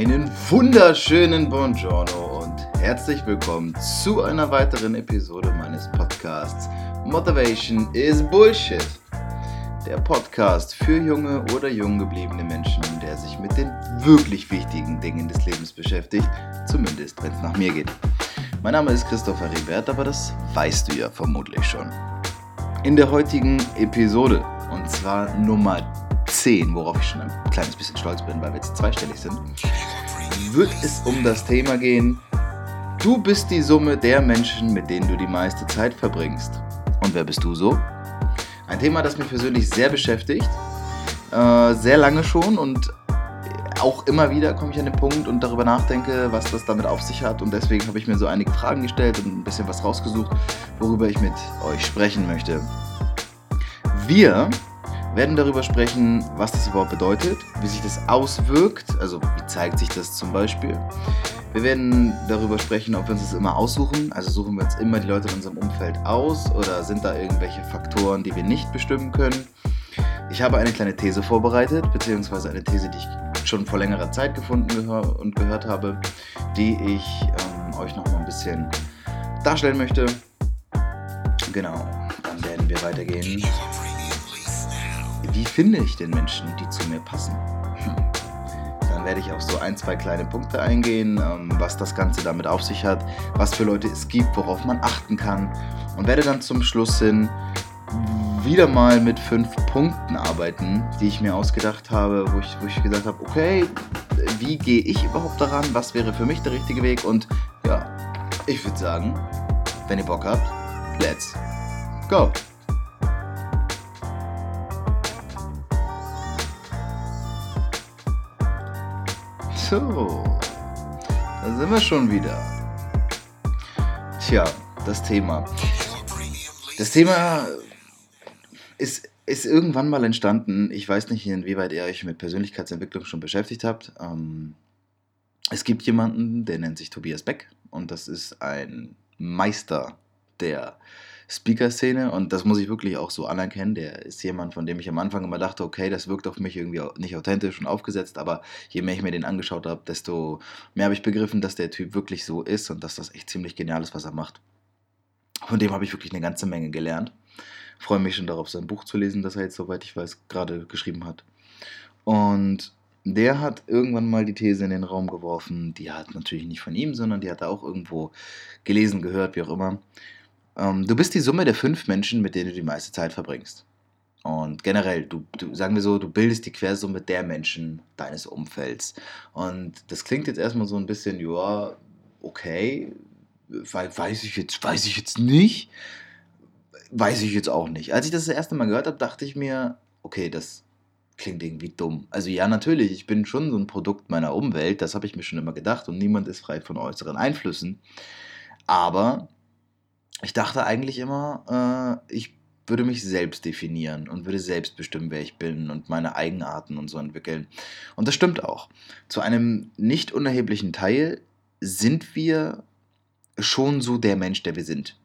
Einen wunderschönen Buongiorno und herzlich willkommen zu einer weiteren Episode meines Podcasts Motivation is Bullshit. Der Podcast für junge oder jung gebliebene Menschen, der sich mit den wirklich wichtigen Dingen des Lebens beschäftigt, zumindest wenn es nach mir geht. Mein Name ist Christopher Ribert, aber das weißt du ja vermutlich schon. In der heutigen Episode, und zwar Nummer 10, worauf ich schon ein kleines bisschen stolz bin, weil wir jetzt zweistellig sind, wird es um das Thema gehen, du bist die Summe der Menschen, mit denen du die meiste Zeit verbringst. Und wer bist du so? Ein Thema, das mich persönlich sehr beschäftigt, äh, sehr lange schon und auch immer wieder komme ich an den Punkt und darüber nachdenke, was das damit auf sich hat. Und deswegen habe ich mir so einige Fragen gestellt und ein bisschen was rausgesucht, worüber ich mit euch sprechen möchte. Wir werden darüber sprechen, was das überhaupt bedeutet, wie sich das auswirkt, also wie zeigt sich das zum Beispiel. Wir werden darüber sprechen, ob wir uns das immer aussuchen, also suchen wir uns immer die Leute in unserem Umfeld aus oder sind da irgendwelche Faktoren, die wir nicht bestimmen können. Ich habe eine kleine These vorbereitet, beziehungsweise eine These, die ich schon vor längerer Zeit gefunden und gehört habe, die ich ähm, euch noch mal ein bisschen darstellen möchte. Genau, dann werden wir weitergehen wie finde ich den Menschen, die zu mir passen? Hm. Dann werde ich auf so ein, zwei kleine Punkte eingehen, ähm, was das Ganze damit auf sich hat, was für Leute es gibt, worauf man achten kann und werde dann zum Schluss hin wieder mal mit fünf Punkten arbeiten, die ich mir ausgedacht habe, wo ich, wo ich gesagt habe, okay, wie gehe ich überhaupt daran, was wäre für mich der richtige Weg und ja, ich würde sagen, wenn ihr Bock habt, let's go! So, da sind wir schon wieder. Tja, das Thema. Das Thema ist, ist irgendwann mal entstanden. Ich weiß nicht, inwieweit ihr euch mit Persönlichkeitsentwicklung schon beschäftigt habt. Ähm, es gibt jemanden, der nennt sich Tobias Beck und das ist ein Meister der Speaker-Szene und das muss ich wirklich auch so anerkennen. Der ist jemand, von dem ich am Anfang immer dachte, okay, das wirkt auf mich irgendwie nicht authentisch und aufgesetzt, aber je mehr ich mir den angeschaut habe, desto mehr habe ich begriffen, dass der Typ wirklich so ist und dass das echt ziemlich genial ist, was er macht. Von dem habe ich wirklich eine ganze Menge gelernt. Freue mich schon darauf, sein Buch zu lesen, das er jetzt, soweit ich weiß, gerade geschrieben hat. Und der hat irgendwann mal die These in den Raum geworfen, die hat natürlich nicht von ihm, sondern die hat er auch irgendwo gelesen, gehört, wie auch immer. Ähm, du bist die Summe der fünf Menschen, mit denen du die meiste Zeit verbringst. Und generell, du, du, sagen wir so, du bildest die Quersumme der Menschen deines Umfelds. Und das klingt jetzt erstmal so ein bisschen, ja, okay, weiß ich jetzt, weiß ich jetzt nicht. Weiß ich jetzt auch nicht. Als ich das das erste Mal gehört habe, dachte ich mir, okay, das klingt irgendwie dumm. Also ja, natürlich, ich bin schon so ein Produkt meiner Umwelt, das habe ich mir schon immer gedacht und niemand ist frei von äußeren Einflüssen. Aber ich dachte eigentlich immer, äh, ich würde mich selbst definieren und würde selbst bestimmen, wer ich bin und meine Eigenarten und so entwickeln. Und das stimmt auch. Zu einem nicht unerheblichen Teil sind wir schon so der Mensch, der wir sind.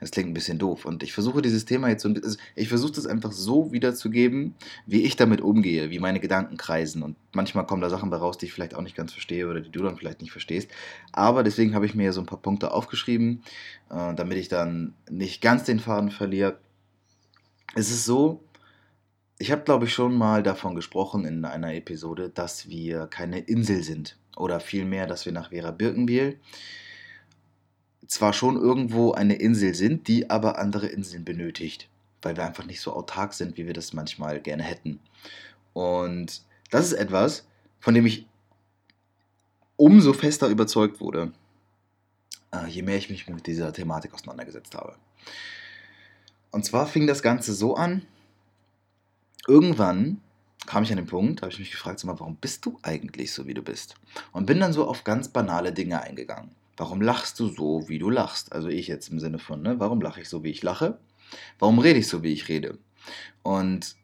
Das klingt ein bisschen doof. Und ich versuche dieses Thema jetzt so ein bisschen, also ich versuche das einfach so wiederzugeben, wie ich damit umgehe, wie meine Gedanken kreisen. Und manchmal kommen da Sachen bei raus, die ich vielleicht auch nicht ganz verstehe oder die du dann vielleicht nicht verstehst. Aber deswegen habe ich mir so ein paar Punkte aufgeschrieben, äh, damit ich dann nicht ganz den Faden verliere. Es ist so, ich habe, glaube ich, schon mal davon gesprochen in einer Episode, dass wir keine Insel sind. Oder vielmehr, dass wir nach Vera Birkenbiel zwar schon irgendwo eine Insel sind, die aber andere Inseln benötigt, weil wir einfach nicht so autark sind, wie wir das manchmal gerne hätten. Und das ist etwas, von dem ich umso fester überzeugt wurde, äh, je mehr ich mich mit dieser Thematik auseinandergesetzt habe. Und zwar fing das Ganze so an, irgendwann kam ich an den Punkt, habe ich mich gefragt, warum bist du eigentlich so, wie du bist? Und bin dann so auf ganz banale Dinge eingegangen. Warum lachst du so, wie du lachst? Also ich jetzt im Sinne von, ne, warum lache ich so, wie ich lache? Warum rede ich so, wie ich rede? Und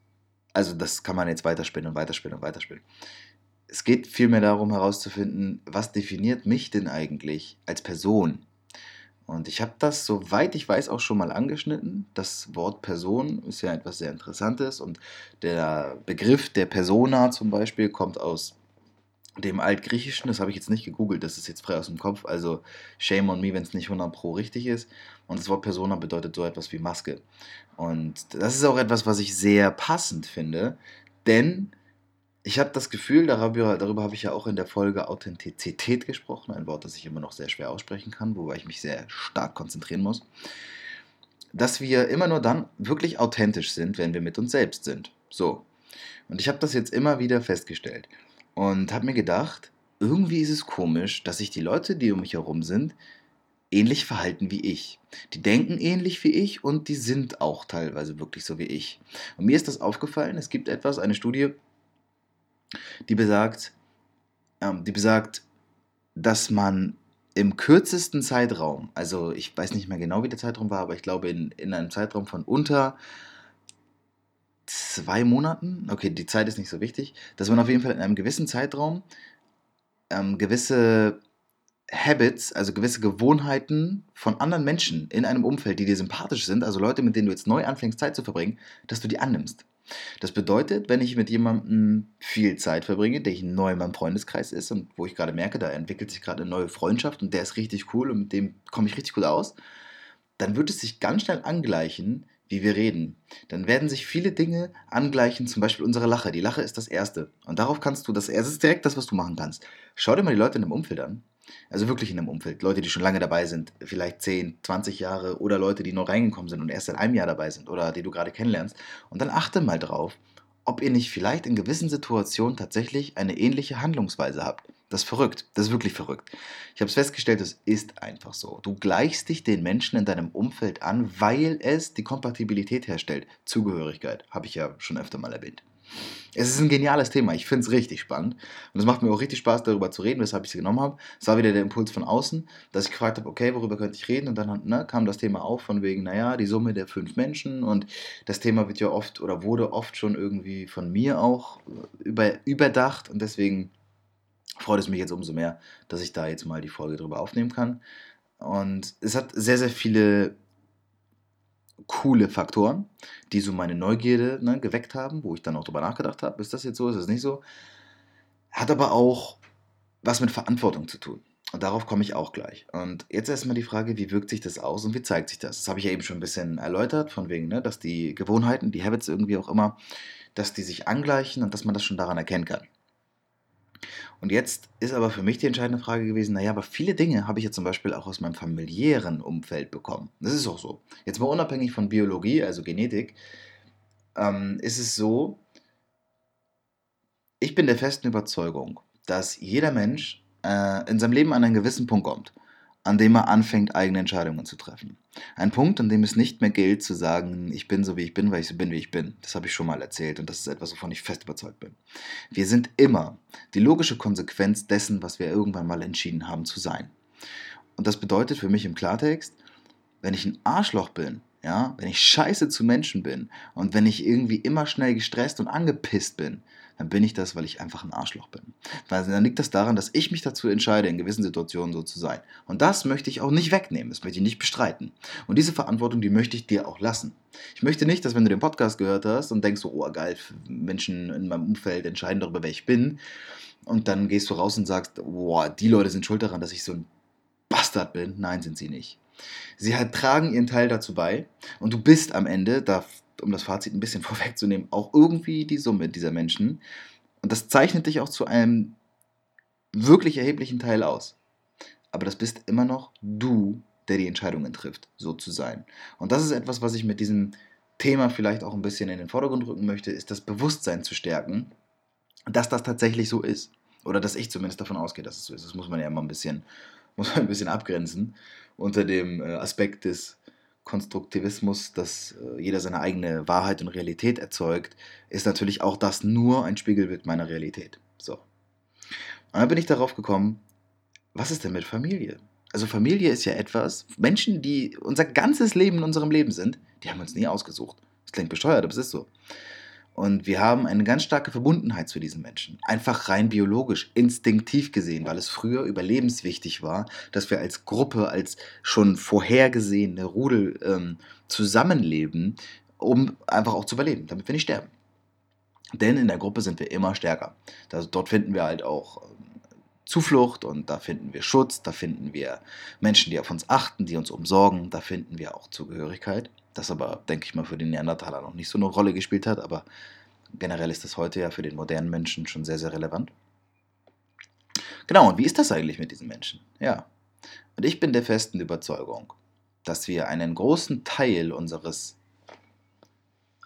also das kann man jetzt weiterspinnen und weiterspinnen und weiterspinnen. Es geht vielmehr darum herauszufinden, was definiert mich denn eigentlich als Person? Und ich habe das, soweit ich weiß, auch schon mal angeschnitten. Das Wort Person ist ja etwas sehr Interessantes und der Begriff der Persona zum Beispiel kommt aus dem Altgriechischen, das habe ich jetzt nicht gegoogelt, das ist jetzt frei aus dem Kopf, also shame on me, wenn es nicht 100 pro richtig ist. Und das Wort Persona bedeutet so etwas wie Maske. Und das ist auch etwas, was ich sehr passend finde, denn ich habe das Gefühl, darüber, darüber habe ich ja auch in der Folge Authentizität gesprochen, ein Wort, das ich immer noch sehr schwer aussprechen kann, wobei ich mich sehr stark konzentrieren muss, dass wir immer nur dann wirklich authentisch sind, wenn wir mit uns selbst sind. So. Und ich habe das jetzt immer wieder festgestellt und habe mir gedacht, irgendwie ist es komisch, dass sich die Leute, die um mich herum sind, ähnlich verhalten wie ich. Die denken ähnlich wie ich und die sind auch teilweise wirklich so wie ich. Und mir ist das aufgefallen, es gibt etwas, eine Studie, die besagt, ähm, die besagt, dass man im kürzesten Zeitraum, also ich weiß nicht mehr genau, wie der Zeitraum war, aber ich glaube in, in einem Zeitraum von unter zwei Monaten, okay, die Zeit ist nicht so wichtig, dass man auf jeden Fall in einem gewissen Zeitraum ähm, gewisse Habits, also gewisse Gewohnheiten von anderen Menschen in einem Umfeld, die dir sympathisch sind, also Leute, mit denen du jetzt neu anfängst, Zeit zu verbringen, dass du die annimmst. Das bedeutet, wenn ich mit jemandem viel Zeit verbringe, der neu in meinem Freundeskreis ist und wo ich gerade merke, da entwickelt sich gerade eine neue Freundschaft und der ist richtig cool und mit dem komme ich richtig gut aus, dann wird es sich ganz schnell angleichen, wie wir reden. Dann werden sich viele Dinge angleichen, zum Beispiel unsere Lache. Die Lache ist das Erste. Und darauf kannst du, das, das ist direkt das, was du machen kannst. Schau dir mal die Leute in dem Umfeld an. Also wirklich in einem Umfeld. Leute, die schon lange dabei sind, vielleicht 10, 20 Jahre oder Leute, die neu reingekommen sind und erst seit einem Jahr dabei sind oder die du gerade kennenlernst. Und dann achte mal drauf, ob ihr nicht vielleicht in gewissen Situationen tatsächlich eine ähnliche Handlungsweise habt. Das ist verrückt. Das ist wirklich verrückt. Ich habe es festgestellt, es ist einfach so. Du gleichst dich den Menschen in deinem Umfeld an, weil es die Kompatibilität herstellt. Zugehörigkeit, habe ich ja schon öfter mal erwähnt. Es ist ein geniales Thema. Ich finde es richtig spannend. Und es macht mir auch richtig Spaß, darüber zu reden, weshalb ich es genommen habe. Es war wieder der Impuls von außen, dass ich gefragt habe, okay, worüber könnte ich reden? Und dann ne, kam das Thema auf von wegen, naja, die Summe der fünf Menschen. Und das Thema wird ja oft oder wurde oft schon irgendwie von mir auch über, überdacht. Und deswegen freut es mich jetzt umso mehr, dass ich da jetzt mal die Folge drüber aufnehmen kann. Und es hat sehr, sehr viele coole Faktoren, die so meine Neugierde ne, geweckt haben, wo ich dann auch drüber nachgedacht habe, ist das jetzt so, ist das nicht so? Hat aber auch was mit Verantwortung zu tun. Und darauf komme ich auch gleich. Und jetzt erstmal die Frage, wie wirkt sich das aus und wie zeigt sich das? Das habe ich ja eben schon ein bisschen erläutert, von wegen, ne, dass die Gewohnheiten, die Habits irgendwie auch immer, dass die sich angleichen und dass man das schon daran erkennen kann. Und jetzt ist aber für mich die entscheidende Frage gewesen, naja, aber viele Dinge habe ich ja zum Beispiel auch aus meinem familiären Umfeld bekommen. Das ist auch so. Jetzt mal unabhängig von Biologie, also Genetik, ähm, ist es so, ich bin der festen Überzeugung, dass jeder Mensch äh, in seinem Leben an einen gewissen Punkt kommt an dem er anfängt, eigene Entscheidungen zu treffen. Ein Punkt, an dem es nicht mehr gilt zu sagen, ich bin so wie ich bin, weil ich so bin wie ich bin. Das habe ich schon mal erzählt und das ist etwas, wovon ich fest überzeugt bin. Wir sind immer die logische Konsequenz dessen, was wir irgendwann mal entschieden haben zu sein. Und das bedeutet für mich im Klartext, wenn ich ein Arschloch bin, ja, wenn ich scheiße zu Menschen bin und wenn ich irgendwie immer schnell gestresst und angepisst bin, dann bin ich das, weil ich einfach ein Arschloch bin. Weil dann liegt das daran, dass ich mich dazu entscheide, in gewissen Situationen so zu sein. Und das möchte ich auch nicht wegnehmen, das möchte ich nicht bestreiten. Und diese Verantwortung, die möchte ich dir auch lassen. Ich möchte nicht, dass wenn du den Podcast gehört hast und denkst so, oh geil, Menschen in meinem Umfeld entscheiden darüber, wer ich bin, und dann gehst du raus und sagst, boah, die Leute sind schuld daran, dass ich so ein Bastard bin. Nein, sind sie nicht. Sie halt tragen ihren Teil dazu bei und du bist am Ende, da um das Fazit ein bisschen vorwegzunehmen, auch irgendwie die Summe dieser Menschen. Und das zeichnet dich auch zu einem wirklich erheblichen Teil aus. Aber das bist immer noch du, der die Entscheidungen trifft, so zu sein. Und das ist etwas, was ich mit diesem Thema vielleicht auch ein bisschen in den Vordergrund rücken möchte, ist das Bewusstsein zu stärken, dass das tatsächlich so ist. Oder dass ich zumindest davon ausgehe, dass es so ist. Das muss man ja immer ein bisschen, muss man ein bisschen abgrenzen unter dem äh, Aspekt des Konstruktivismus, dass äh, jeder seine eigene Wahrheit und Realität erzeugt, ist natürlich auch das nur ein Spiegelbild meiner Realität. So. Und dann bin ich darauf gekommen, was ist denn mit Familie? Also Familie ist ja etwas, Menschen, die unser ganzes Leben in unserem Leben sind, die haben uns nie ausgesucht. Das klingt bescheuert, aber es ist so. Und wir haben eine ganz starke Verbundenheit zu diesen Menschen. Einfach rein biologisch, instinktiv gesehen, weil es früher überlebenswichtig war, dass wir als Gruppe, als schon vorhergesehene Rudel ähm, zusammenleben, um einfach auch zu überleben, damit wir nicht sterben. Denn in der Gruppe sind wir immer stärker. Das, dort finden wir halt auch ähm, Zuflucht und da finden wir Schutz, da finden wir Menschen, die auf uns achten, die uns umsorgen, da finden wir auch Zugehörigkeit. Das aber, denke ich mal, für den Neandertaler noch nicht so eine Rolle gespielt hat, aber generell ist das heute ja für den modernen Menschen schon sehr, sehr relevant. Genau, und wie ist das eigentlich mit diesen Menschen? Ja. Und ich bin der festen Überzeugung, dass wir einen großen Teil unseres,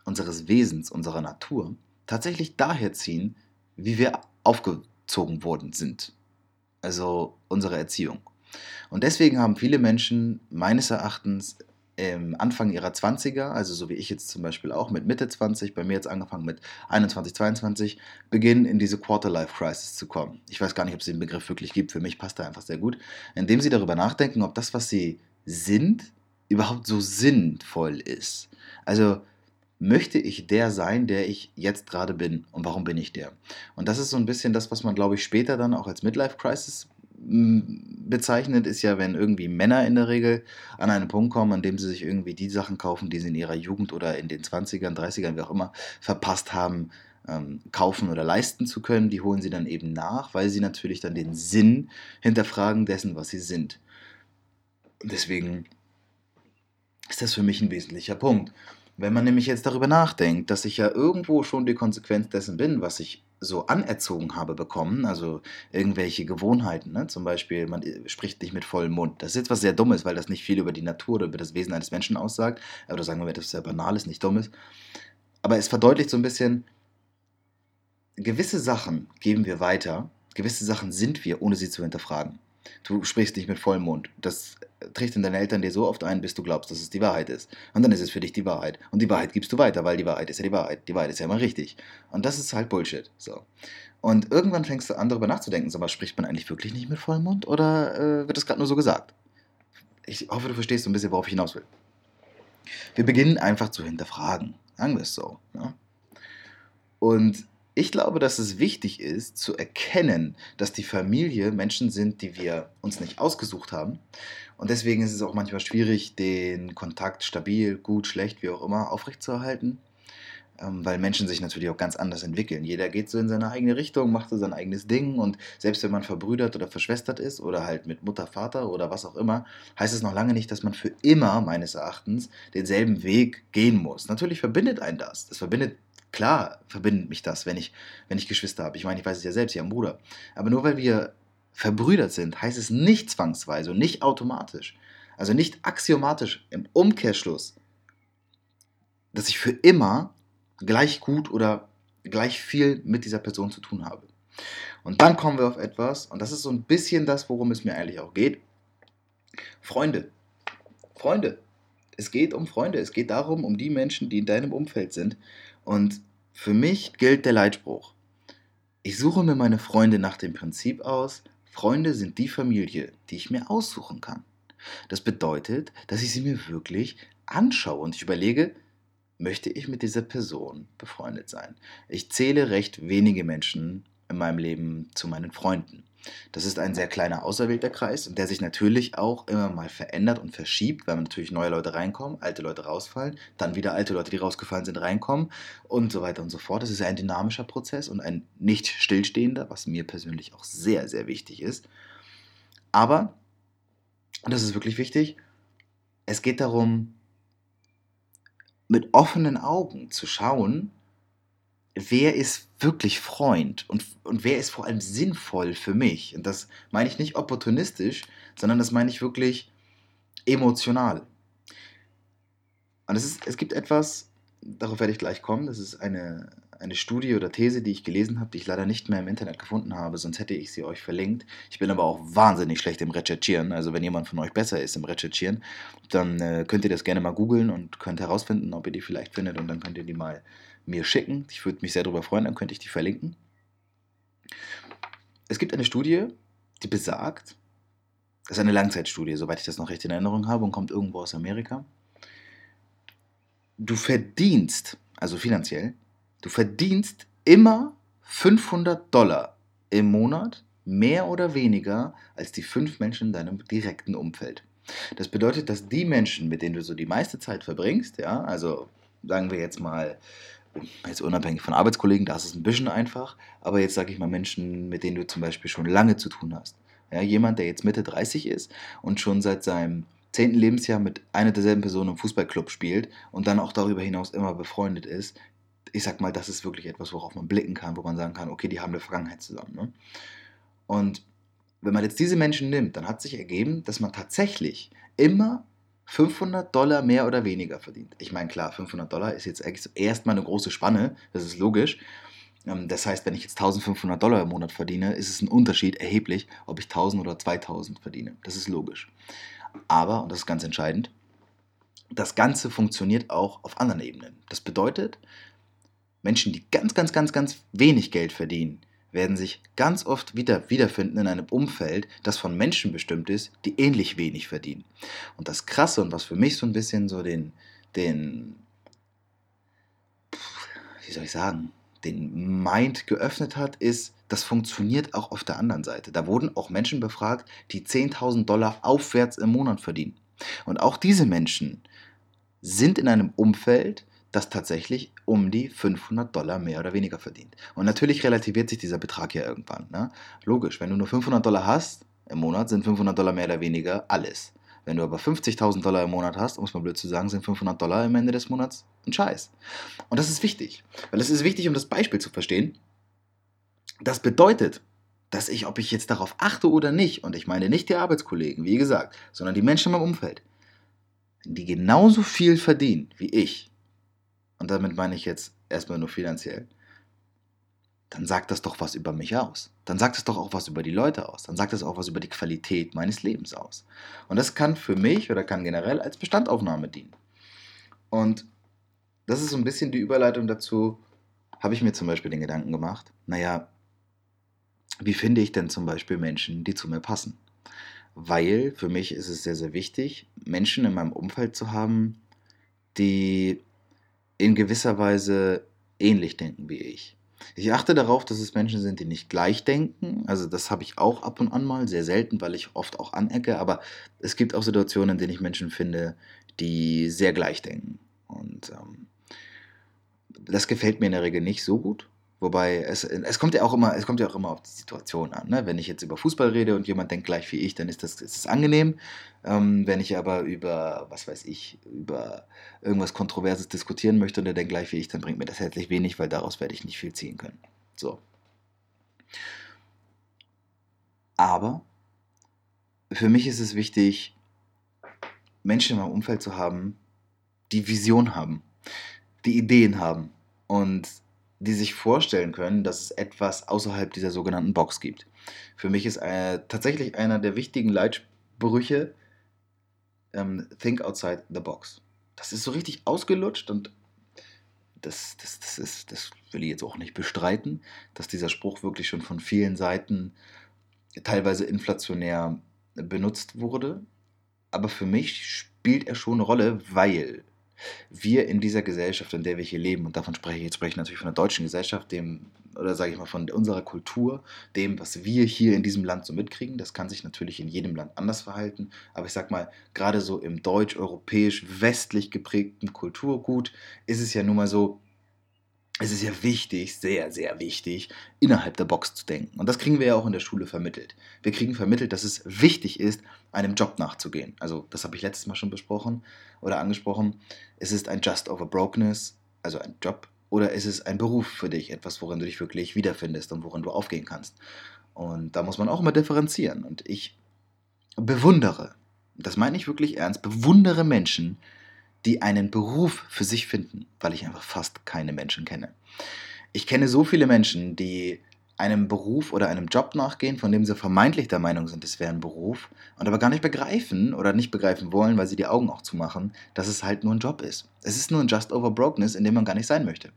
unseres Wesens, unserer Natur tatsächlich daher ziehen, wie wir aufgezogen worden sind. Also unsere Erziehung. Und deswegen haben viele Menschen meines Erachtens ähm, Anfang ihrer 20er, also so wie ich jetzt zum Beispiel auch mit Mitte 20, bei mir jetzt angefangen mit 21, 22, beginnen in diese Quarter-Life-Crisis zu kommen. Ich weiß gar nicht, ob es den Begriff wirklich gibt, für mich passt er einfach sehr gut, indem sie darüber nachdenken, ob das, was sie sind, überhaupt so sinnvoll ist. Also möchte ich der sein, der ich jetzt gerade bin und warum bin ich der? Und das ist so ein bisschen das, was man, glaube ich, später dann auch als Midlife-Crisis bezeichnet, ist ja, wenn irgendwie Männer in der Regel an einen Punkt kommen, an dem sie sich irgendwie die Sachen kaufen, die sie in ihrer Jugend oder in den 20ern, 30ern, wie auch immer, verpasst haben, ähm, kaufen oder leisten zu können. Die holen sie dann eben nach, weil sie natürlich dann den Sinn hinterfragen dessen, was sie sind. Und deswegen ist das für mich ein wesentlicher Punkt. Wenn man nämlich jetzt darüber nachdenkt, dass ich ja irgendwo schon die Konsequenz dessen bin, was ich so anerzogen habe bekommen, also irgendwelche Gewohnheiten, ne? zum Beispiel, man äh, spricht nicht mit vollem Mund. Das ist jetzt was sehr Dummes, weil das nicht viel über die Natur oder über das Wesen eines Menschen aussagt, oder sagen wir etwas sehr Banales, nicht Dummes. Aber es verdeutlicht so ein bisschen, gewisse Sachen geben wir weiter, gewisse Sachen sind wir, ohne sie zu hinterfragen. Du sprichst nicht mit vollem Mund. Das trichten deine Eltern dir so oft ein, bis du glaubst, dass es die Wahrheit ist. Und dann ist es für dich die Wahrheit. Und die Wahrheit gibst du weiter, weil die Wahrheit ist ja die Wahrheit. Die Wahrheit ist ja immer richtig. Und das ist halt Bullshit. So. Und irgendwann fängst du an, darüber nachzudenken, aber spricht man eigentlich wirklich nicht mit vollem Mund oder äh, wird das gerade nur so gesagt? Ich hoffe, du verstehst so ein bisschen, worauf ich hinaus will. Wir beginnen einfach zu hinterfragen. Sagen wir es so. Ja? Und ich glaube, dass es wichtig ist, zu erkennen, dass die Familie Menschen sind, die wir uns nicht ausgesucht haben. Und deswegen ist es auch manchmal schwierig, den Kontakt stabil, gut, schlecht, wie auch immer, aufrechtzuerhalten. Ähm, weil Menschen sich natürlich auch ganz anders entwickeln. Jeder geht so in seine eigene Richtung, macht so sein eigenes Ding und selbst wenn man verbrüdert oder verschwestert ist oder halt mit Mutter, Vater oder was auch immer, heißt es noch lange nicht, dass man für immer, meines Erachtens, denselben Weg gehen muss. Natürlich verbindet einen das. Das verbindet Klar verbindet mich das, wenn ich, wenn ich Geschwister habe. Ich meine, ich weiß es ja selbst, ich habe einen Bruder. Aber nur weil wir verbrüdert sind, heißt es nicht zwangsweise und nicht automatisch, also nicht axiomatisch im Umkehrschluss, dass ich für immer gleich gut oder gleich viel mit dieser Person zu tun habe. Und dann kommen wir auf etwas, und das ist so ein bisschen das, worum es mir eigentlich auch geht. Freunde. Freunde. Es geht um Freunde. Es geht darum, um die Menschen, die in deinem Umfeld sind, und für mich gilt der Leitspruch. Ich suche mir meine Freunde nach dem Prinzip aus, Freunde sind die Familie, die ich mir aussuchen kann. Das bedeutet, dass ich sie mir wirklich anschaue und ich überlege, möchte ich mit dieser Person befreundet sein? Ich zähle recht wenige Menschen in meinem Leben zu meinen Freunden. Das ist ein sehr kleiner auserwählter Kreis und der sich natürlich auch immer mal verändert und verschiebt, weil natürlich neue Leute reinkommen, alte Leute rausfallen, dann wieder alte Leute, die rausgefallen sind, reinkommen und so weiter und so fort. Das ist ein dynamischer Prozess und ein nicht stillstehender, was mir persönlich auch sehr, sehr wichtig ist. Aber, und das ist wirklich wichtig, es geht darum, mit offenen Augen zu schauen, wer ist wirklich Freund und, und wer ist vor allem sinnvoll für mich. Und das meine ich nicht opportunistisch, sondern das meine ich wirklich emotional. Und es, ist, es gibt etwas, darauf werde ich gleich kommen, das ist eine, eine Studie oder These, die ich gelesen habe, die ich leider nicht mehr im Internet gefunden habe, sonst hätte ich sie euch verlinkt. Ich bin aber auch wahnsinnig schlecht im Recherchieren. Also wenn jemand von euch besser ist im Recherchieren, dann äh, könnt ihr das gerne mal googeln und könnt herausfinden, ob ihr die vielleicht findet und dann könnt ihr die mal mir schicken. Ich würde mich sehr darüber freuen, dann könnte ich die verlinken. Es gibt eine Studie, die besagt, das ist eine Langzeitstudie, soweit ich das noch recht in Erinnerung habe und kommt irgendwo aus Amerika. Du verdienst, also finanziell, du verdienst immer 500 Dollar im Monat, mehr oder weniger als die fünf Menschen in deinem direkten Umfeld. Das bedeutet, dass die Menschen, mit denen du so die meiste Zeit verbringst, ja, also sagen wir jetzt mal jetzt unabhängig von Arbeitskollegen, da ist es ein bisschen einfach, aber jetzt sage ich mal Menschen, mit denen du zum Beispiel schon lange zu tun hast. Ja, jemand, der jetzt Mitte 30 ist und schon seit seinem zehnten Lebensjahr mit einer derselben Person im Fußballclub spielt und dann auch darüber hinaus immer befreundet ist, ich sag mal, das ist wirklich etwas, worauf man blicken kann, wo man sagen kann, okay, die haben eine Vergangenheit zusammen. Ne? Und wenn man jetzt diese Menschen nimmt, dann hat sich ergeben, dass man tatsächlich immer 500 Dollar mehr oder weniger verdient. Ich meine, klar, 500 Dollar ist jetzt erstmal eine große Spanne, das ist logisch. Ähm, das heißt, wenn ich jetzt 1500 Dollar im Monat verdiene, ist es ein Unterschied erheblich, ob ich 1000 oder 2000 verdiene. Das ist logisch. Aber, und das ist ganz entscheidend, das Ganze funktioniert auch auf anderen Ebenen. Das bedeutet, Menschen, die ganz, ganz, ganz, ganz wenig Geld verdienen, werden sich ganz oft wieder wiederfinden in einem Umfeld, das von Menschen bestimmt ist, die ähnlich wenig verdienen. Und das Krasse und was für mich so ein bisschen so den, den, wie soll ich sagen, den Mind geöffnet hat, ist, das funktioniert auch auf der anderen Seite. Da wurden auch Menschen befragt, die 10.000 Dollar aufwärts im Monat verdienen. Und auch diese Menschen sind in einem Umfeld, das tatsächlich um die 500 Dollar mehr oder weniger verdient. Und natürlich relativiert sich dieser Betrag ja irgendwann. Ne? Logisch, wenn du nur 500 Dollar hast im Monat, sind 500 Dollar mehr oder weniger alles. Wenn du aber 50.000 Dollar im Monat hast, um es mal blöd zu sagen, sind 500 Dollar am Ende des Monats ein Scheiß. Und das ist wichtig, weil es ist wichtig, um das Beispiel zu verstehen. Das bedeutet, dass ich, ob ich jetzt darauf achte oder nicht, und ich meine nicht die Arbeitskollegen, wie gesagt, sondern die Menschen in meinem Umfeld, die genauso viel verdienen wie ich, und damit meine ich jetzt erstmal nur finanziell, dann sagt das doch was über mich aus. Dann sagt es doch auch was über die Leute aus. Dann sagt es auch was über die Qualität meines Lebens aus. Und das kann für mich oder kann generell als Bestandaufnahme dienen. Und das ist so ein bisschen die Überleitung dazu, habe ich mir zum Beispiel den Gedanken gemacht, naja, wie finde ich denn zum Beispiel Menschen, die zu mir passen? Weil für mich ist es sehr, sehr wichtig, Menschen in meinem Umfeld zu haben, die in gewisser Weise ähnlich denken wie ich. Ich achte darauf, dass es Menschen sind, die nicht gleich denken. Also das habe ich auch ab und an mal, sehr selten, weil ich oft auch anecke. Aber es gibt auch Situationen, in denen ich Menschen finde, die sehr gleich denken. Und ähm, das gefällt mir in der Regel nicht so gut. Wobei es, es kommt ja auch immer, es kommt ja auch immer auf die Situation an. Ne? Wenn ich jetzt über Fußball rede und jemand denkt gleich wie ich, dann ist das, ist das angenehm. Ähm, wenn ich aber über, was weiß ich, über irgendwas Kontroverses diskutieren möchte und der denkt gleich wie ich, dann bringt mir das herzlich wenig, weil daraus werde ich nicht viel ziehen können. So. Aber für mich ist es wichtig, Menschen in meinem Umfeld zu haben, die Vision haben, die Ideen haben und die sich vorstellen können, dass es etwas außerhalb dieser sogenannten Box gibt. Für mich ist äh, tatsächlich einer der wichtigen Leitsprüche ähm, Think outside the box. Das ist so richtig ausgelutscht und das, das, das, ist, das will ich jetzt auch nicht bestreiten, dass dieser Spruch wirklich schon von vielen Seiten teilweise inflationär benutzt wurde. Aber für mich spielt er schon eine Rolle, weil wir in dieser Gesellschaft, in der wir hier leben, und davon spreche ich jetzt spreche ich natürlich von der deutschen Gesellschaft, dem, oder sage ich mal von unserer Kultur, dem, was wir hier in diesem Land so mitkriegen, das kann sich natürlich in jedem Land anders verhalten, aber ich sag mal, gerade so im deutsch-europäisch westlich geprägten Kulturgut ist es ja nun mal so, es ist ja wichtig, sehr, sehr wichtig, innerhalb der Box zu denken. Und das kriegen wir ja auch in der Schule vermittelt. Wir kriegen vermittelt, dass es wichtig ist, einem Job nachzugehen. Also, das habe ich letztes Mal schon besprochen oder angesprochen. Es ist ein Just over Brokenness, also ein Job, oder ist es ein Beruf für dich, etwas, worin du dich wirklich wiederfindest und worin du aufgehen kannst. Und da muss man auch immer differenzieren. Und ich bewundere, das meine ich wirklich ernst, bewundere Menschen, die einen Beruf für sich finden, weil ich einfach fast keine Menschen kenne. Ich kenne so viele Menschen, die einem Beruf oder einem Job nachgehen, von dem sie vermeintlich der Meinung sind, es wäre ein Beruf, und aber gar nicht begreifen oder nicht begreifen wollen, weil sie die Augen auch zumachen, dass es halt nur ein Job ist. Es ist nur ein Just Over Brokenness, in dem man gar nicht sein möchte.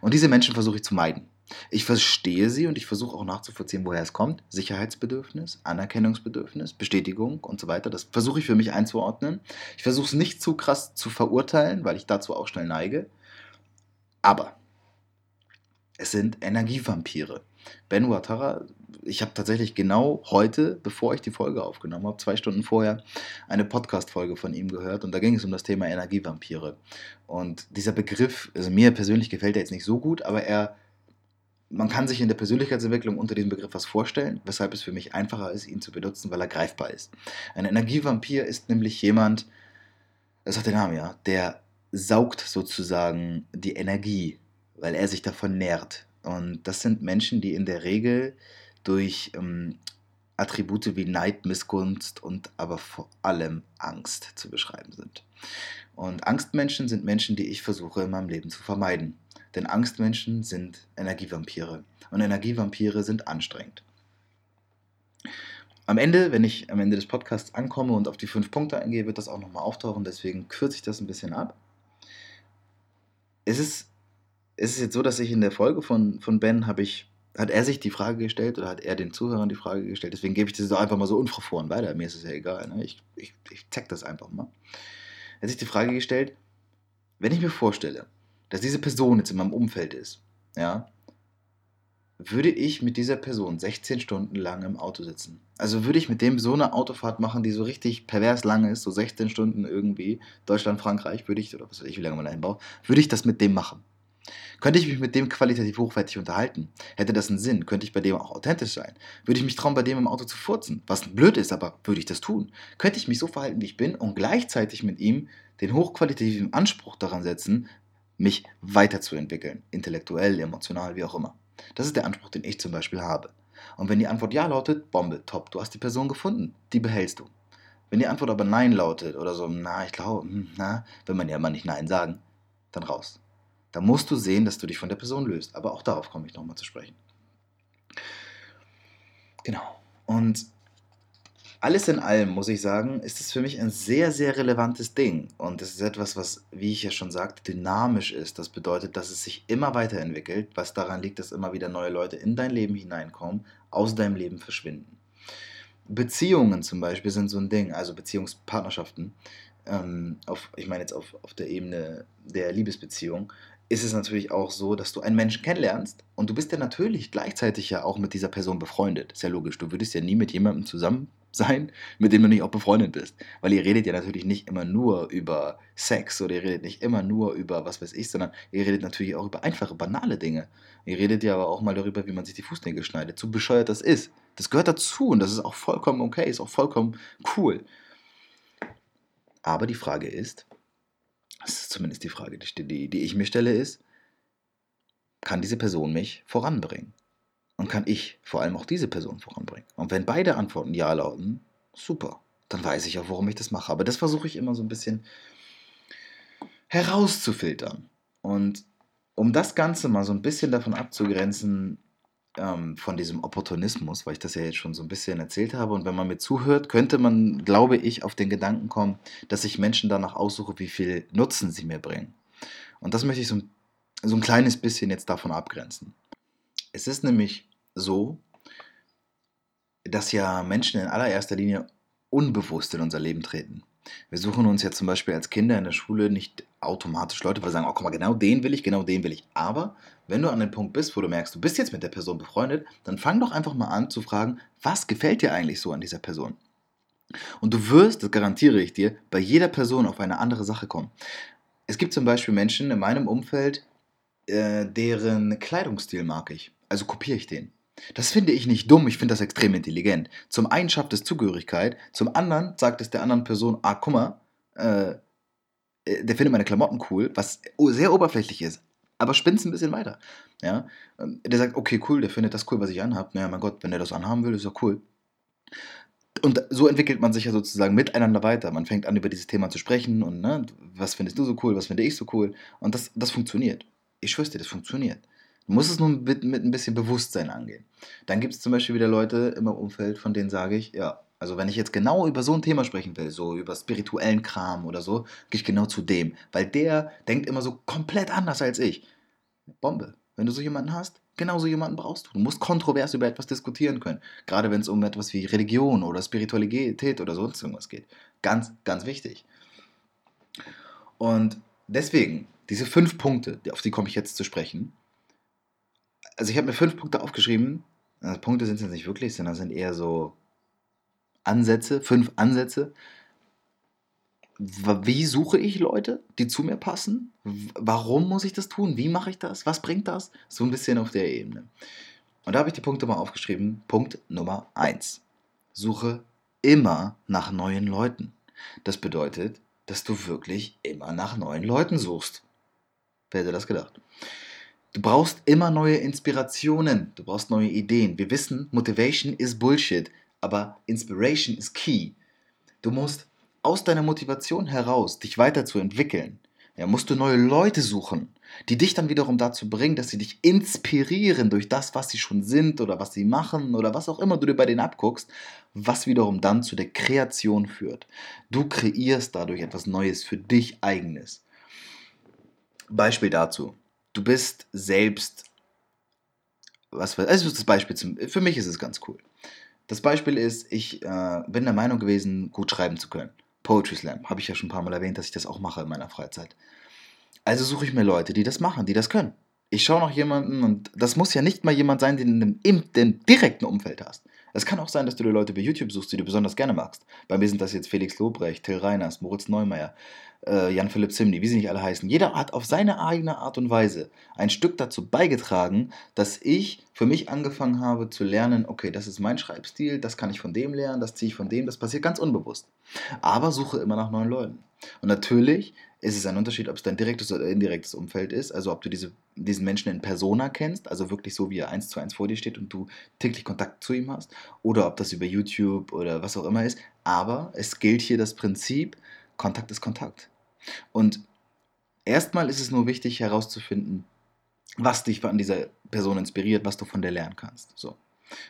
Und diese Menschen versuche ich zu meiden. Ich verstehe sie und ich versuche auch nachzuvollziehen, woher es kommt. Sicherheitsbedürfnis, Anerkennungsbedürfnis, Bestätigung und so weiter. Das versuche ich für mich einzuordnen. Ich versuche es nicht zu krass zu verurteilen, weil ich dazu auch schnell neige. Aber es sind Energievampire. Ben Ouattara ich habe tatsächlich genau heute, bevor ich die Folge aufgenommen habe, zwei Stunden vorher, eine Podcast-Folge von ihm gehört und da ging es um das Thema Energievampire. Und dieser Begriff, also mir persönlich gefällt er jetzt nicht so gut, aber er, man kann sich in der Persönlichkeitsentwicklung unter diesem Begriff was vorstellen, weshalb es für mich einfacher ist, ihn zu benutzen, weil er greifbar ist. Ein Energievampir ist nämlich jemand, das hat den Namen ja, der saugt sozusagen die Energie, weil er sich davon nährt. Und das sind Menschen, die in der Regel durch ähm, Attribute wie Neid, Missgunst und aber vor allem Angst zu beschreiben sind. Und Angstmenschen sind Menschen, die ich versuche in meinem Leben zu vermeiden. Denn Angstmenschen sind Energievampire. Und Energievampire sind anstrengend. Am Ende, wenn ich am Ende des Podcasts ankomme und auf die fünf Punkte eingehe, wird das auch nochmal auftauchen. Deswegen kürze ich das ein bisschen ab. Es ist, es ist jetzt so, dass ich in der Folge von, von Ben habe ich hat er sich die Frage gestellt oder hat er den Zuhörern die Frage gestellt? Deswegen gebe ich das einfach mal so unverfroren weiter. Mir ist es ja egal. Ne? Ich, ich, ich zeig das einfach mal. Er hat sich die Frage gestellt, wenn ich mir vorstelle, dass diese Person jetzt in meinem Umfeld ist, ja, würde ich mit dieser Person 16 Stunden lang im Auto sitzen. Also würde ich mit dem so eine Autofahrt machen, die so richtig pervers lang ist, so 16 Stunden irgendwie, Deutschland, Frankreich, würde ich, oder was weiß ich, wie lange man dahin braucht, würde ich das mit dem machen. Könnte ich mich mit dem qualitativ hochwertig unterhalten? Hätte das einen Sinn? Könnte ich bei dem auch authentisch sein? Würde ich mich trauen, bei dem im Auto zu furzen? Was blöd ist, aber würde ich das tun? Könnte ich mich so verhalten, wie ich bin und gleichzeitig mit ihm den hochqualitativen Anspruch daran setzen, mich weiterzuentwickeln? Intellektuell, emotional, wie auch immer. Das ist der Anspruch, den ich zum Beispiel habe. Und wenn die Antwort Ja lautet, Bombe, top, du hast die Person gefunden, die behältst du. Wenn die Antwort aber Nein lautet oder so, na, ich glaube, hm, na, will man ja immer nicht Nein sagen, dann raus. Da musst du sehen, dass du dich von der Person löst. Aber auch darauf komme ich nochmal zu sprechen. Genau. Und alles in allem, muss ich sagen, ist es für mich ein sehr, sehr relevantes Ding. Und es ist etwas, was, wie ich ja schon sagte, dynamisch ist. Das bedeutet, dass es sich immer weiterentwickelt, was daran liegt, dass immer wieder neue Leute in dein Leben hineinkommen, aus deinem Leben verschwinden. Beziehungen zum Beispiel sind so ein Ding, also Beziehungspartnerschaften, ähm, auf, ich meine jetzt auf, auf der Ebene der Liebesbeziehung, ist es natürlich auch so, dass du einen Menschen kennenlernst und du bist ja natürlich gleichzeitig ja auch mit dieser Person befreundet. Ist ja logisch. Du würdest ja nie mit jemandem zusammen sein, mit dem du nicht auch befreundet bist. Weil ihr redet ja natürlich nicht immer nur über Sex oder ihr redet nicht immer nur über was weiß ich, sondern ihr redet natürlich auch über einfache, banale Dinge. Ihr redet ja aber auch mal darüber, wie man sich die Fußnägel schneidet. So bescheuert das ist. Das gehört dazu und das ist auch vollkommen okay, ist auch vollkommen cool. Aber die Frage ist, das ist zumindest die Frage, die, die ich mir stelle, ist, kann diese Person mich voranbringen? Und kann ich vor allem auch diese Person voranbringen? Und wenn beide Antworten Ja lauten, super, dann weiß ich auch, warum ich das mache. Aber das versuche ich immer so ein bisschen herauszufiltern. Und um das Ganze mal so ein bisschen davon abzugrenzen, ähm, von diesem Opportunismus, weil ich das ja jetzt schon so ein bisschen erzählt habe. Und wenn man mir zuhört, könnte man, glaube ich, auf den Gedanken kommen, dass ich Menschen danach aussuche, wie viel Nutzen sie mir bringen. Und das möchte ich so ein, so ein kleines bisschen jetzt davon abgrenzen. Es ist nämlich so, dass ja Menschen in allererster Linie unbewusst in unser Leben treten. Wir suchen uns ja zum Beispiel als Kinder in der Schule nicht automatisch Leute, weil wir sagen, oh, guck mal, genau den will ich, genau den will ich. Aber wenn du an dem Punkt bist, wo du merkst, du bist jetzt mit der Person befreundet, dann fang doch einfach mal an zu fragen, was gefällt dir eigentlich so an dieser Person? Und du wirst, das garantiere ich dir, bei jeder Person auf eine andere Sache kommen. Es gibt zum Beispiel Menschen in meinem Umfeld, äh, deren Kleidungsstil mag ich. Also kopiere ich den. Das finde ich nicht dumm, ich finde das extrem intelligent. Zum einen schafft es Zugehörigkeit, zum anderen sagt es der anderen Person, ah, guck mal, äh, äh der findet meine Klamotten cool, was sehr oberflächlich ist, aber spinnt ein bisschen weiter. Ja? Ähm, der sagt, okay, cool, der findet das cool, was ich anhabe. Naja, mein Gott, wenn der das anhaben will, ist ja cool. Und so entwickelt man sich ja sozusagen miteinander weiter. Man fängt an, über dieses Thema zu sprechen und ne, was findest du so cool, was finde ich so cool. Und das, das funktioniert. Ich schwör's dir, das funktioniert. Du musst es nur mit, mit ein bisschen Bewusstsein angehen. Dann gibt es zum Beispiel wieder Leute meinem Umfeld, von denen sage ich, ja, also wenn ich jetzt genau über so ein Thema sprechen will, so über spirituellen Kram oder so, gehe ich genau zu dem. Weil der denkt immer so komplett anders als ich. Bombe. Wenn du so jemanden hast, genau so jemanden brauchst du. Du musst kontrovers über etwas diskutieren können. Gerade wenn es um etwas wie Religion oder Spiritualität oder sonst irgendwas geht. Ganz, ganz wichtig. Und deswegen, diese fünf Punkte, auf die komme ich jetzt zu sprechen, also ich habe mir fünf Punkte aufgeschrieben, Also Punkte sind es jetzt nicht wirklich, sondern sind eher so Ansätze, fünf Ansätze. Wie suche ich Leute, die zu mir passen? Warum muss ich das tun? Wie mache ich das? Was bringt das? So ein bisschen auf der Ebene. Und da habe ich die Punkte mal aufgeschrieben. Punkt Nummer eins: Suche immer nach neuen Leuten. Das bedeutet, dass du wirklich immer nach neuen Leuten suchst. Wer hätte das gedacht? Du brauchst immer neue Inspirationen, du brauchst neue Ideen. Wir wissen, Motivation ist Bullshit, aber Inspiration ist key. Du musst aus deiner Motivation heraus dich weiterzuentwickeln, ja, musst du neue Leute suchen, die dich dann wiederum dazu bringen, dass sie dich inspirieren durch das, was sie schon sind oder was sie machen oder was auch immer du dir bei denen abguckst, was wiederum dann zu der Kreation führt. Du kreierst dadurch etwas Neues für dich eigenes. Beispiel dazu du bist selbst, was also das Beispiel zum, für mich ist es ganz cool. Das Beispiel ist, ich äh, bin der Meinung gewesen, gut schreiben zu können. Poetry Slam, habe ich ja schon ein paar Mal erwähnt, dass ich das auch mache in meiner Freizeit. Also suche ich mir Leute, die das machen, die das können. Ich schaue nach jemanden und das muss ja nicht mal jemand sein, den du im, im direkten Umfeld hast. Es kann auch sein, dass du dir Leute bei YouTube suchst, die du besonders gerne magst. Bei mir sind das jetzt Felix Lobrecht, Till Reiners, Moritz Neumeier, äh, Jan-Philipp Zimny, wie sie nicht alle heißen. Jeder hat auf seine eigene Art und Weise ein Stück dazu beigetragen, dass ich für mich angefangen habe zu lernen, okay, das ist mein Schreibstil, das kann ich von dem lernen, das ziehe ich von dem, das passiert ganz unbewusst. Aber suche immer nach neuen Leuten. Und natürlich ist es ein Unterschied, ob es dein direktes oder indirektes Umfeld ist, also ob du diese, diesen Menschen in Persona kennst, also wirklich so, wie er eins zu eins vor dir steht und du täglich Kontakt zu ihm hast, oder ob das über YouTube oder was auch immer ist. Aber es gilt hier das Prinzip, Kontakt ist Kontakt. Und erstmal ist es nur wichtig herauszufinden, was dich an dieser Person inspiriert, was du von der lernen kannst. So. Und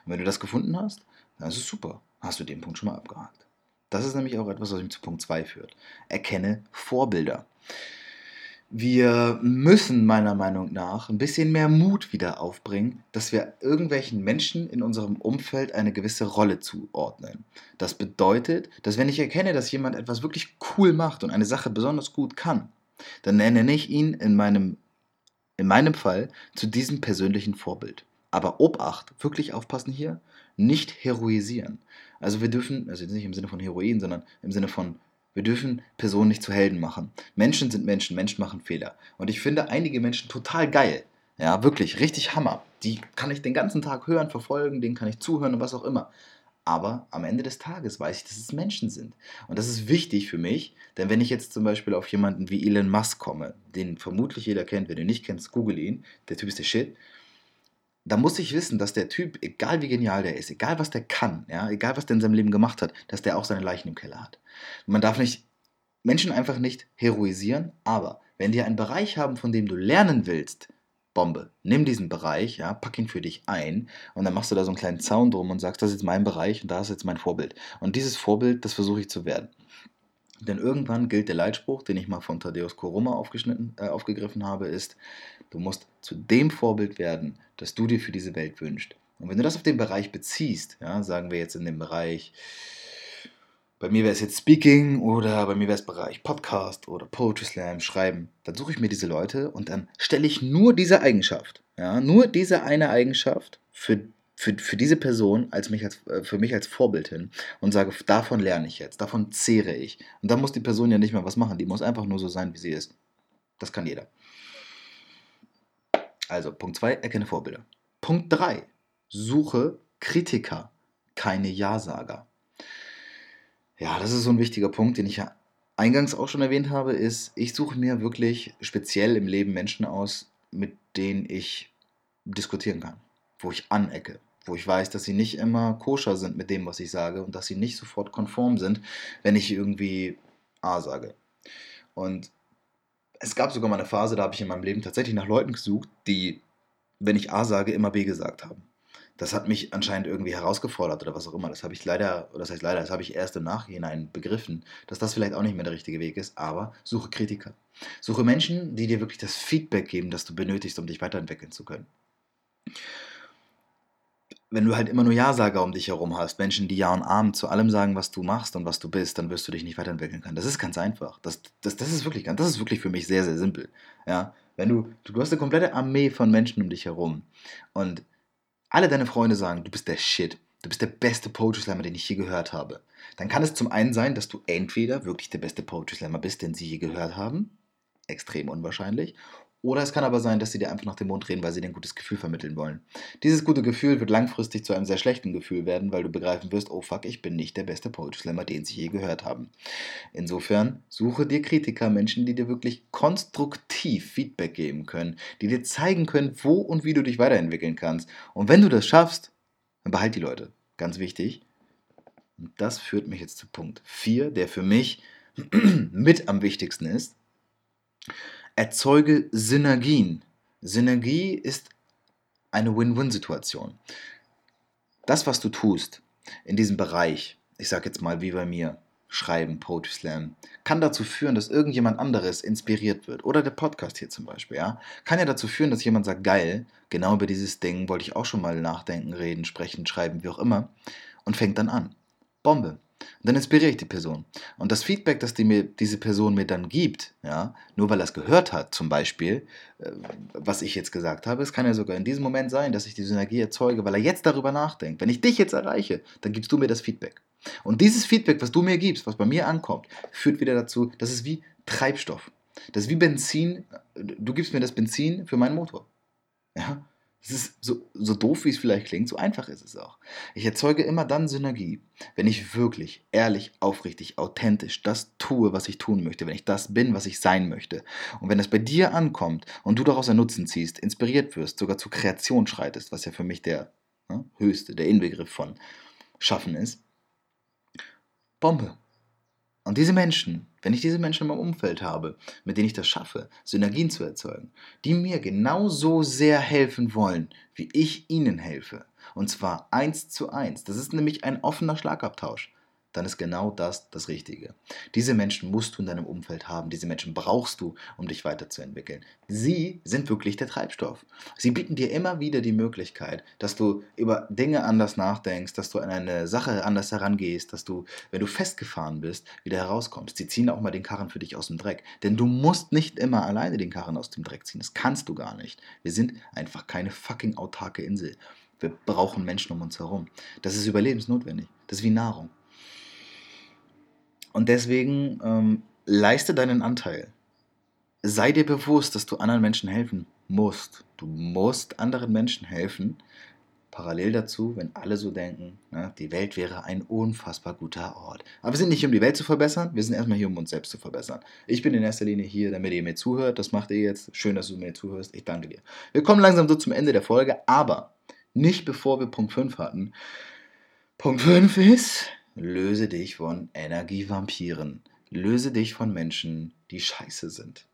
wenn du das gefunden hast, dann ist es super. Hast du den Punkt schon mal abgehakt. Das ist nämlich auch etwas, was mich zu Punkt 2 führt. Erkenne Vorbilder. Wir müssen meiner Meinung nach ein bisschen mehr Mut wieder aufbringen, dass wir irgendwelchen Menschen in unserem Umfeld eine gewisse Rolle zuordnen. Das bedeutet, dass wenn ich erkenne, dass jemand etwas wirklich cool macht und eine Sache besonders gut kann, dann nenne ich ihn in meinem, in meinem Fall zu diesem persönlichen Vorbild. Aber Obacht, wirklich aufpassen hier, nicht heroisieren. Also wir dürfen, also nicht im Sinne von Heroin, sondern im Sinne von, wir dürfen Personen nicht zu Helden machen. Menschen sind Menschen, Menschen machen Fehler. Und ich finde einige Menschen total geil. Ja, wirklich, richtig Hammer. Die kann ich den ganzen Tag hören, verfolgen, denen kann ich zuhören und was auch immer. Aber am Ende des Tages weiß ich, dass es Menschen sind. Und das ist wichtig für mich, denn wenn ich jetzt zum Beispiel auf jemanden wie Elon Musk komme, den vermutlich jeder kennt, wenn du ihn nicht kennst, google ihn, der Typ ist der Shit da muss ich wissen, dass der Typ, egal wie genial der ist, egal was der kann, ja, egal was der in seinem Leben gemacht hat, dass der auch seine Leichen im Keller hat. Man darf nicht Menschen einfach nicht heroisieren, aber wenn die einen Bereich haben, von dem du lernen willst, Bombe, nimm diesen Bereich, ja, pack ihn für dich ein und dann machst du da so einen kleinen Zaun drum und sagst, das ist jetzt mein Bereich und da ist jetzt mein Vorbild. Und dieses Vorbild, das versuche ich zu werden. Denn irgendwann gilt der Leitspruch, den ich mal von Thaddeus Koroma aufgeschnitten, äh, aufgegriffen habe, ist, du musst zu dem Vorbild werden, das du dir für diese Welt wünschst. Und wenn du das auf den Bereich beziehst, ja, sagen wir jetzt in dem Bereich, bei mir wäre es jetzt Speaking oder bei mir wäre es Bereich Podcast oder Poetry Slam, Schreiben, dann suche ich mir diese Leute und dann stelle ich nur diese Eigenschaft, ja, nur diese eine Eigenschaft für, für, für diese Person als mich als, äh, für mich als Vorbild hin und sage, davon lerne ich jetzt, davon zehre ich. Und dann muss die Person ja nicht mehr was machen, die muss einfach nur so sein, wie sie ist. Das kann jeder. Also Punkt 2, erkenne Vorbilder. Punkt 3, suche Kritiker, keine Ja-Sager. Ja, das ist so ein wichtiger Punkt, den ich ja eingangs auch schon erwähnt habe, ist, ich suche mir wirklich speziell im Leben Menschen aus, mit denen ich diskutieren kann, wo ich anecke, wo ich weiß, dass sie nicht immer koscher sind mit dem, was ich sage und dass sie nicht sofort konform sind, wenn ich irgendwie A sage. Und es gab sogar mal eine Phase, da habe ich in meinem Leben tatsächlich nach Leuten gesucht, die, wenn ich A sage, immer B gesagt haben. Das hat mich anscheinend irgendwie herausgefordert oder was auch immer. Das habe ich leider, oder das heißt leider, das habe ich erst im Nachhinein begriffen, dass das vielleicht auch nicht mehr der richtige Weg ist, aber suche Kritiker. Suche Menschen, die dir wirklich das Feedback geben, das du benötigst, um dich weiterentwickeln zu können wenn du halt immer nur Ja-Sager um dich herum hast, Menschen, die Ja und Arm zu allem sagen, was du machst und was du bist, dann wirst du dich nicht weiterentwickeln können. Das ist ganz einfach. Das, das, das, ist, wirklich, das ist wirklich für mich sehr, sehr simpel. Ja? Wenn du, du hast eine komplette Armee von Menschen um dich herum und alle deine Freunde sagen, du bist der Shit, du bist der beste Poetry Slammer, den ich je gehört habe, dann kann es zum einen sein, dass du entweder wirklich der beste Poetry Slammer bist, den sie je gehört haben, extrem unwahrscheinlich, oder es kann aber sein, dass sie dir einfach nach dem Mund reden, weil sie dir ein gutes Gefühl vermitteln wollen. Dieses gute Gefühl wird langfristig zu einem sehr schlechten Gefühl werden, weil du begreifen wirst, oh fuck, ich bin nicht der beste Poetry Slammer, den sie je gehört haben. Insofern suche dir Kritiker, Menschen, die dir wirklich konstruktiv Feedback geben können, die dir zeigen können, wo und wie du dich weiterentwickeln kannst. Und wenn du das schaffst, dann behalt die Leute. Ganz wichtig. Und das führt mich jetzt zu Punkt 4, der für mich mit am wichtigsten ist erzeuge Synergien. Synergie ist eine Win-Win-Situation. Das, was du tust in diesem Bereich, ich sage jetzt mal wie bei mir, Schreiben, Poetry Slam, kann dazu führen, dass irgendjemand anderes inspiriert wird. Oder der Podcast hier zum Beispiel, ja. Kann ja dazu führen, dass jemand sagt, geil, genau über dieses Ding wollte ich auch schon mal nachdenken, reden, sprechen, schreiben, wie auch immer. Und fängt dann an. Bombe. Und dann inspiriere ich die Person. Und das Feedback, das die mir, diese Person mir dann gibt, ja, nur weil er es gehört hat, zum Beispiel, äh, was ich jetzt gesagt habe, es kann ja sogar in diesem Moment sein, dass ich die Synergie erzeuge, weil er jetzt darüber nachdenkt. Wenn ich dich jetzt erreiche, dann gibst du mir das Feedback. Und dieses Feedback, was du mir gibst, was bei mir ankommt, führt wieder dazu, das ist wie Treibstoff. Das ist wie Benzin. Du gibst mir das Benzin für meinen Motor. Ja? Es ist so, so doof, wie es vielleicht klingt, so einfach ist es auch. Ich erzeuge immer dann Synergie, wenn ich wirklich, ehrlich, aufrichtig, authentisch das tue, was ich tun möchte, wenn ich das bin, was ich sein möchte. Und wenn es bei dir ankommt und du daraus einen Nutzen ziehst, inspiriert wirst, sogar zur Kreation schreitest, was ja für mich der ne, höchste, der Inbegriff von Schaffen ist, Bombe. Und diese Menschen, wenn ich diese Menschen in meinem Umfeld habe, mit denen ich das schaffe, Synergien zu erzeugen, die mir genauso sehr helfen wollen, wie ich ihnen helfe, und zwar eins zu eins, das ist nämlich ein offener Schlagabtausch, dann ist genau das das Richtige. Diese Menschen musst du in deinem Umfeld haben, diese Menschen brauchst du, um dich weiterzuentwickeln. Sie sind wirklich der Treibstoff. Sie bieten dir immer wieder die Möglichkeit, dass du über Dinge anders nachdenkst, dass du an eine Sache anders herangehst, dass du, wenn du festgefahren bist, wieder herauskommst. Sie ziehen auch mal den Karren für dich aus dem Dreck. Denn du musst nicht immer alleine den Karren aus dem Dreck ziehen. Das kannst du gar nicht. Wir sind einfach keine fucking autarke Insel. Wir brauchen Menschen um uns herum. Das ist überlebensnotwendig. Das ist wie Nahrung. Und deswegen ähm, leiste deinen Anteil. Sei dir bewusst, dass du anderen Menschen helfen musst. Du musst anderen Menschen helfen. Parallel dazu, wenn alle so denken, ne, die Welt wäre ein unfassbar guter Ort. Aber wir sind nicht hier, um die Welt zu verbessern, wir sind erstmal hier, um uns selbst zu verbessern. Ich bin in erster Linie hier, damit ihr mir zuhört. Das macht ihr jetzt. Schön, dass du mir zuhörst. Ich danke dir. Wir kommen langsam so zum Ende der Folge, aber nicht bevor wir Punkt 5 hatten. Punkt 5 ist, Löse dich von Energievampiren. Löse dich von Menschen, die scheiße sind.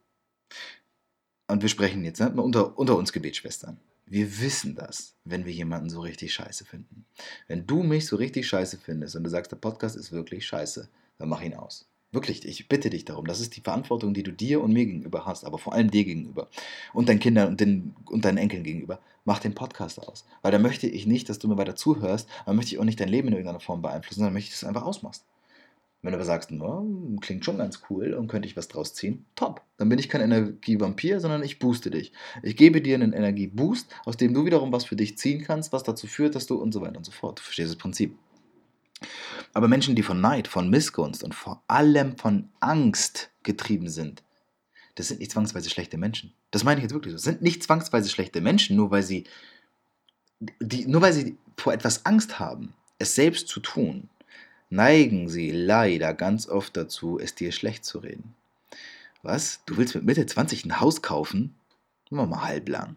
Und wir sprechen jetzt ne, unter, unter uns Gebetsschwestern. Wir wissen das, wenn wir jemanden so richtig scheiße finden. Wenn du mich so richtig scheiße findest und du sagst, der Podcast ist wirklich scheiße, dann mach ihn aus. Wirklich, ich bitte dich darum. Das ist die Verantwortung, die du dir und mir gegenüber hast, aber vor allem dir gegenüber und deinen Kindern und, den, und deinen Enkeln gegenüber. Mach den Podcast aus. Weil da möchte ich nicht, dass du mir weiter zuhörst, aber möchte ich auch nicht dein Leben in irgendeiner Form beeinflussen, sondern möchte ich, dass du es einfach ausmachst. Wenn du aber sagst, no, klingt schon ganz cool und könnte ich was draus ziehen, top. Dann bin ich kein Energievampir, sondern ich booste dich. Ich gebe dir einen Energieboost, aus dem du wiederum was für dich ziehen kannst, was dazu führt, dass du und so weiter und so fort. Du verstehst das Prinzip. Aber Menschen, die von Neid, von Missgunst und vor allem von Angst getrieben sind, das sind nicht zwangsweise schlechte Menschen. Das meine ich jetzt wirklich so. Das sind nicht zwangsweise schlechte Menschen, nur weil sie, die, nur weil sie vor etwas Angst haben, es selbst zu tun, neigen sie leider ganz oft dazu, es dir schlecht zu reden. Was? Du willst mit Mitte 20 ein Haus kaufen? Mach mal halblang.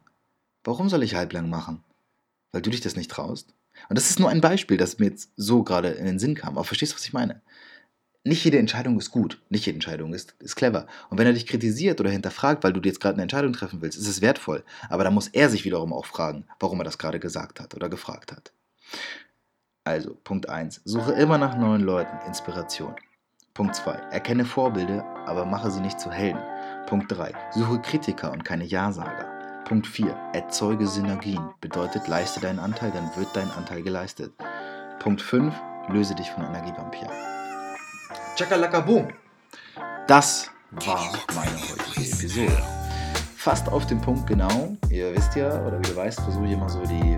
Warum soll ich halblang machen? Weil du dich das nicht traust? Und das ist nur ein Beispiel, das mir jetzt so gerade in den Sinn kam. Aber verstehst du, was ich meine? Nicht jede Entscheidung ist gut, nicht jede Entscheidung ist, ist clever. Und wenn er dich kritisiert oder hinterfragt, weil du jetzt gerade eine Entscheidung treffen willst, ist es wertvoll. Aber da muss er sich wiederum auch fragen, warum er das gerade gesagt hat oder gefragt hat. Also, Punkt 1. Suche immer nach neuen Leuten Inspiration. Punkt 2. Erkenne Vorbilder, aber mache sie nicht zu Helden. Punkt 3. Suche Kritiker und keine Ja-Sager. Punkt 4. Erzeuge Synergien. Bedeutet, leiste deinen Anteil, dann wird dein Anteil geleistet. Punkt 5. Löse dich von Energievampir. Chakalaka boom! Das war meine heutige Episode. Fast auf den Punkt genau. Ihr wisst ja, oder wie du weißt, versuche ich immer so die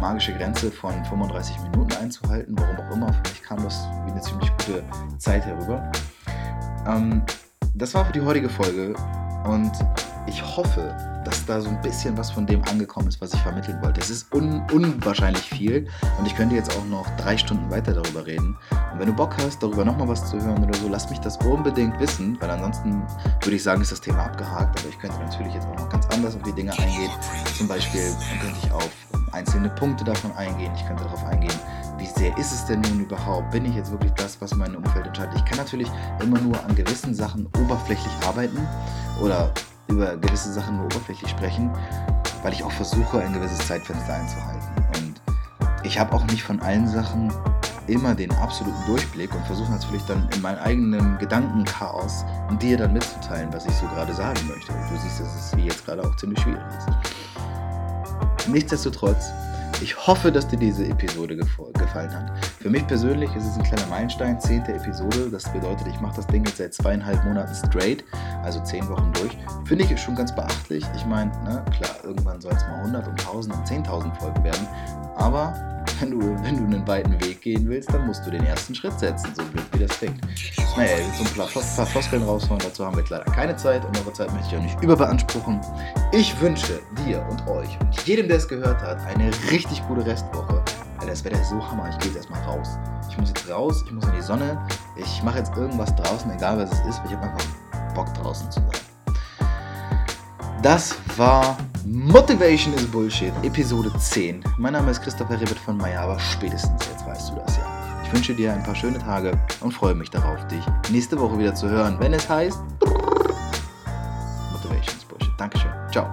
magische Grenze von 35 Minuten einzuhalten, warum auch immer. Für mich kam das wie eine ziemlich gute Zeit herüber. Ähm, das war für die heutige Folge und ich hoffe, dass da so ein bisschen was von dem angekommen ist, was ich vermitteln wollte. Es ist un unwahrscheinlich viel und ich könnte jetzt auch noch drei Stunden weiter darüber reden. Und wenn du Bock hast, darüber nochmal was zu hören oder so, lass mich das unbedingt wissen, weil ansonsten würde ich sagen, ist das Thema abgehakt. Aber ich könnte natürlich jetzt auch noch ganz anders auf die Dinge eingehen. Zum Beispiel könnte ich auf einzelne Punkte davon eingehen. Ich könnte darauf eingehen, wie sehr ist es denn nun überhaupt? Bin ich jetzt wirklich das, was mein Umfeld entscheidet? Ich kann natürlich immer nur an gewissen Sachen oberflächlich arbeiten oder über gewisse Sachen nur oberflächlich sprechen, weil ich auch versuche, ein gewisses Zeitfenster einzuhalten. Und ich habe auch nicht von allen Sachen immer den absoluten Durchblick und versuche natürlich dann in meinem eigenen Gedankenchaos dir dann mitzuteilen, was ich so gerade sagen möchte. Und du siehst, dass es wie jetzt gerade auch ziemlich schwierig ist. Nichtsdestotrotz ich hoffe, dass dir diese Episode gefallen hat. Für mich persönlich ist es ein kleiner Meilenstein, zehnte Episode. Das bedeutet, ich mache das Ding jetzt seit zweieinhalb Monaten straight, also zehn Wochen durch. Finde ich schon ganz beachtlich. Ich meine, ne, klar, irgendwann soll es mal 100 und 1000 und 10.000 Folgen werden. Aber wenn du, wenn du einen weiten Weg gehen willst, dann musst du den ersten Schritt setzen, so blöd wie das klingt. Naja, jetzt so ein paar, Floskeln raushauen, dazu haben wir leider keine Zeit und eure Zeit möchte ich auch nicht überbeanspruchen. Ich wünsche dir und euch und jedem, der es gehört hat, eine richtig gute Restwoche. Weil das Wetter ist so hammer, ich gehe jetzt erstmal raus. Ich muss jetzt raus, ich muss in die Sonne, ich mache jetzt irgendwas draußen, egal was es ist, weil ich habe einfach Bock draußen zu sein. Das war Motivation is Bullshit, Episode 10. Mein Name ist Christopher Ribbet von aber spätestens jetzt weißt du das ja. Ich wünsche dir ein paar schöne Tage und freue mich darauf, dich nächste Woche wieder zu hören, wenn es heißt Motivation is Bullshit. Dankeschön. Ciao.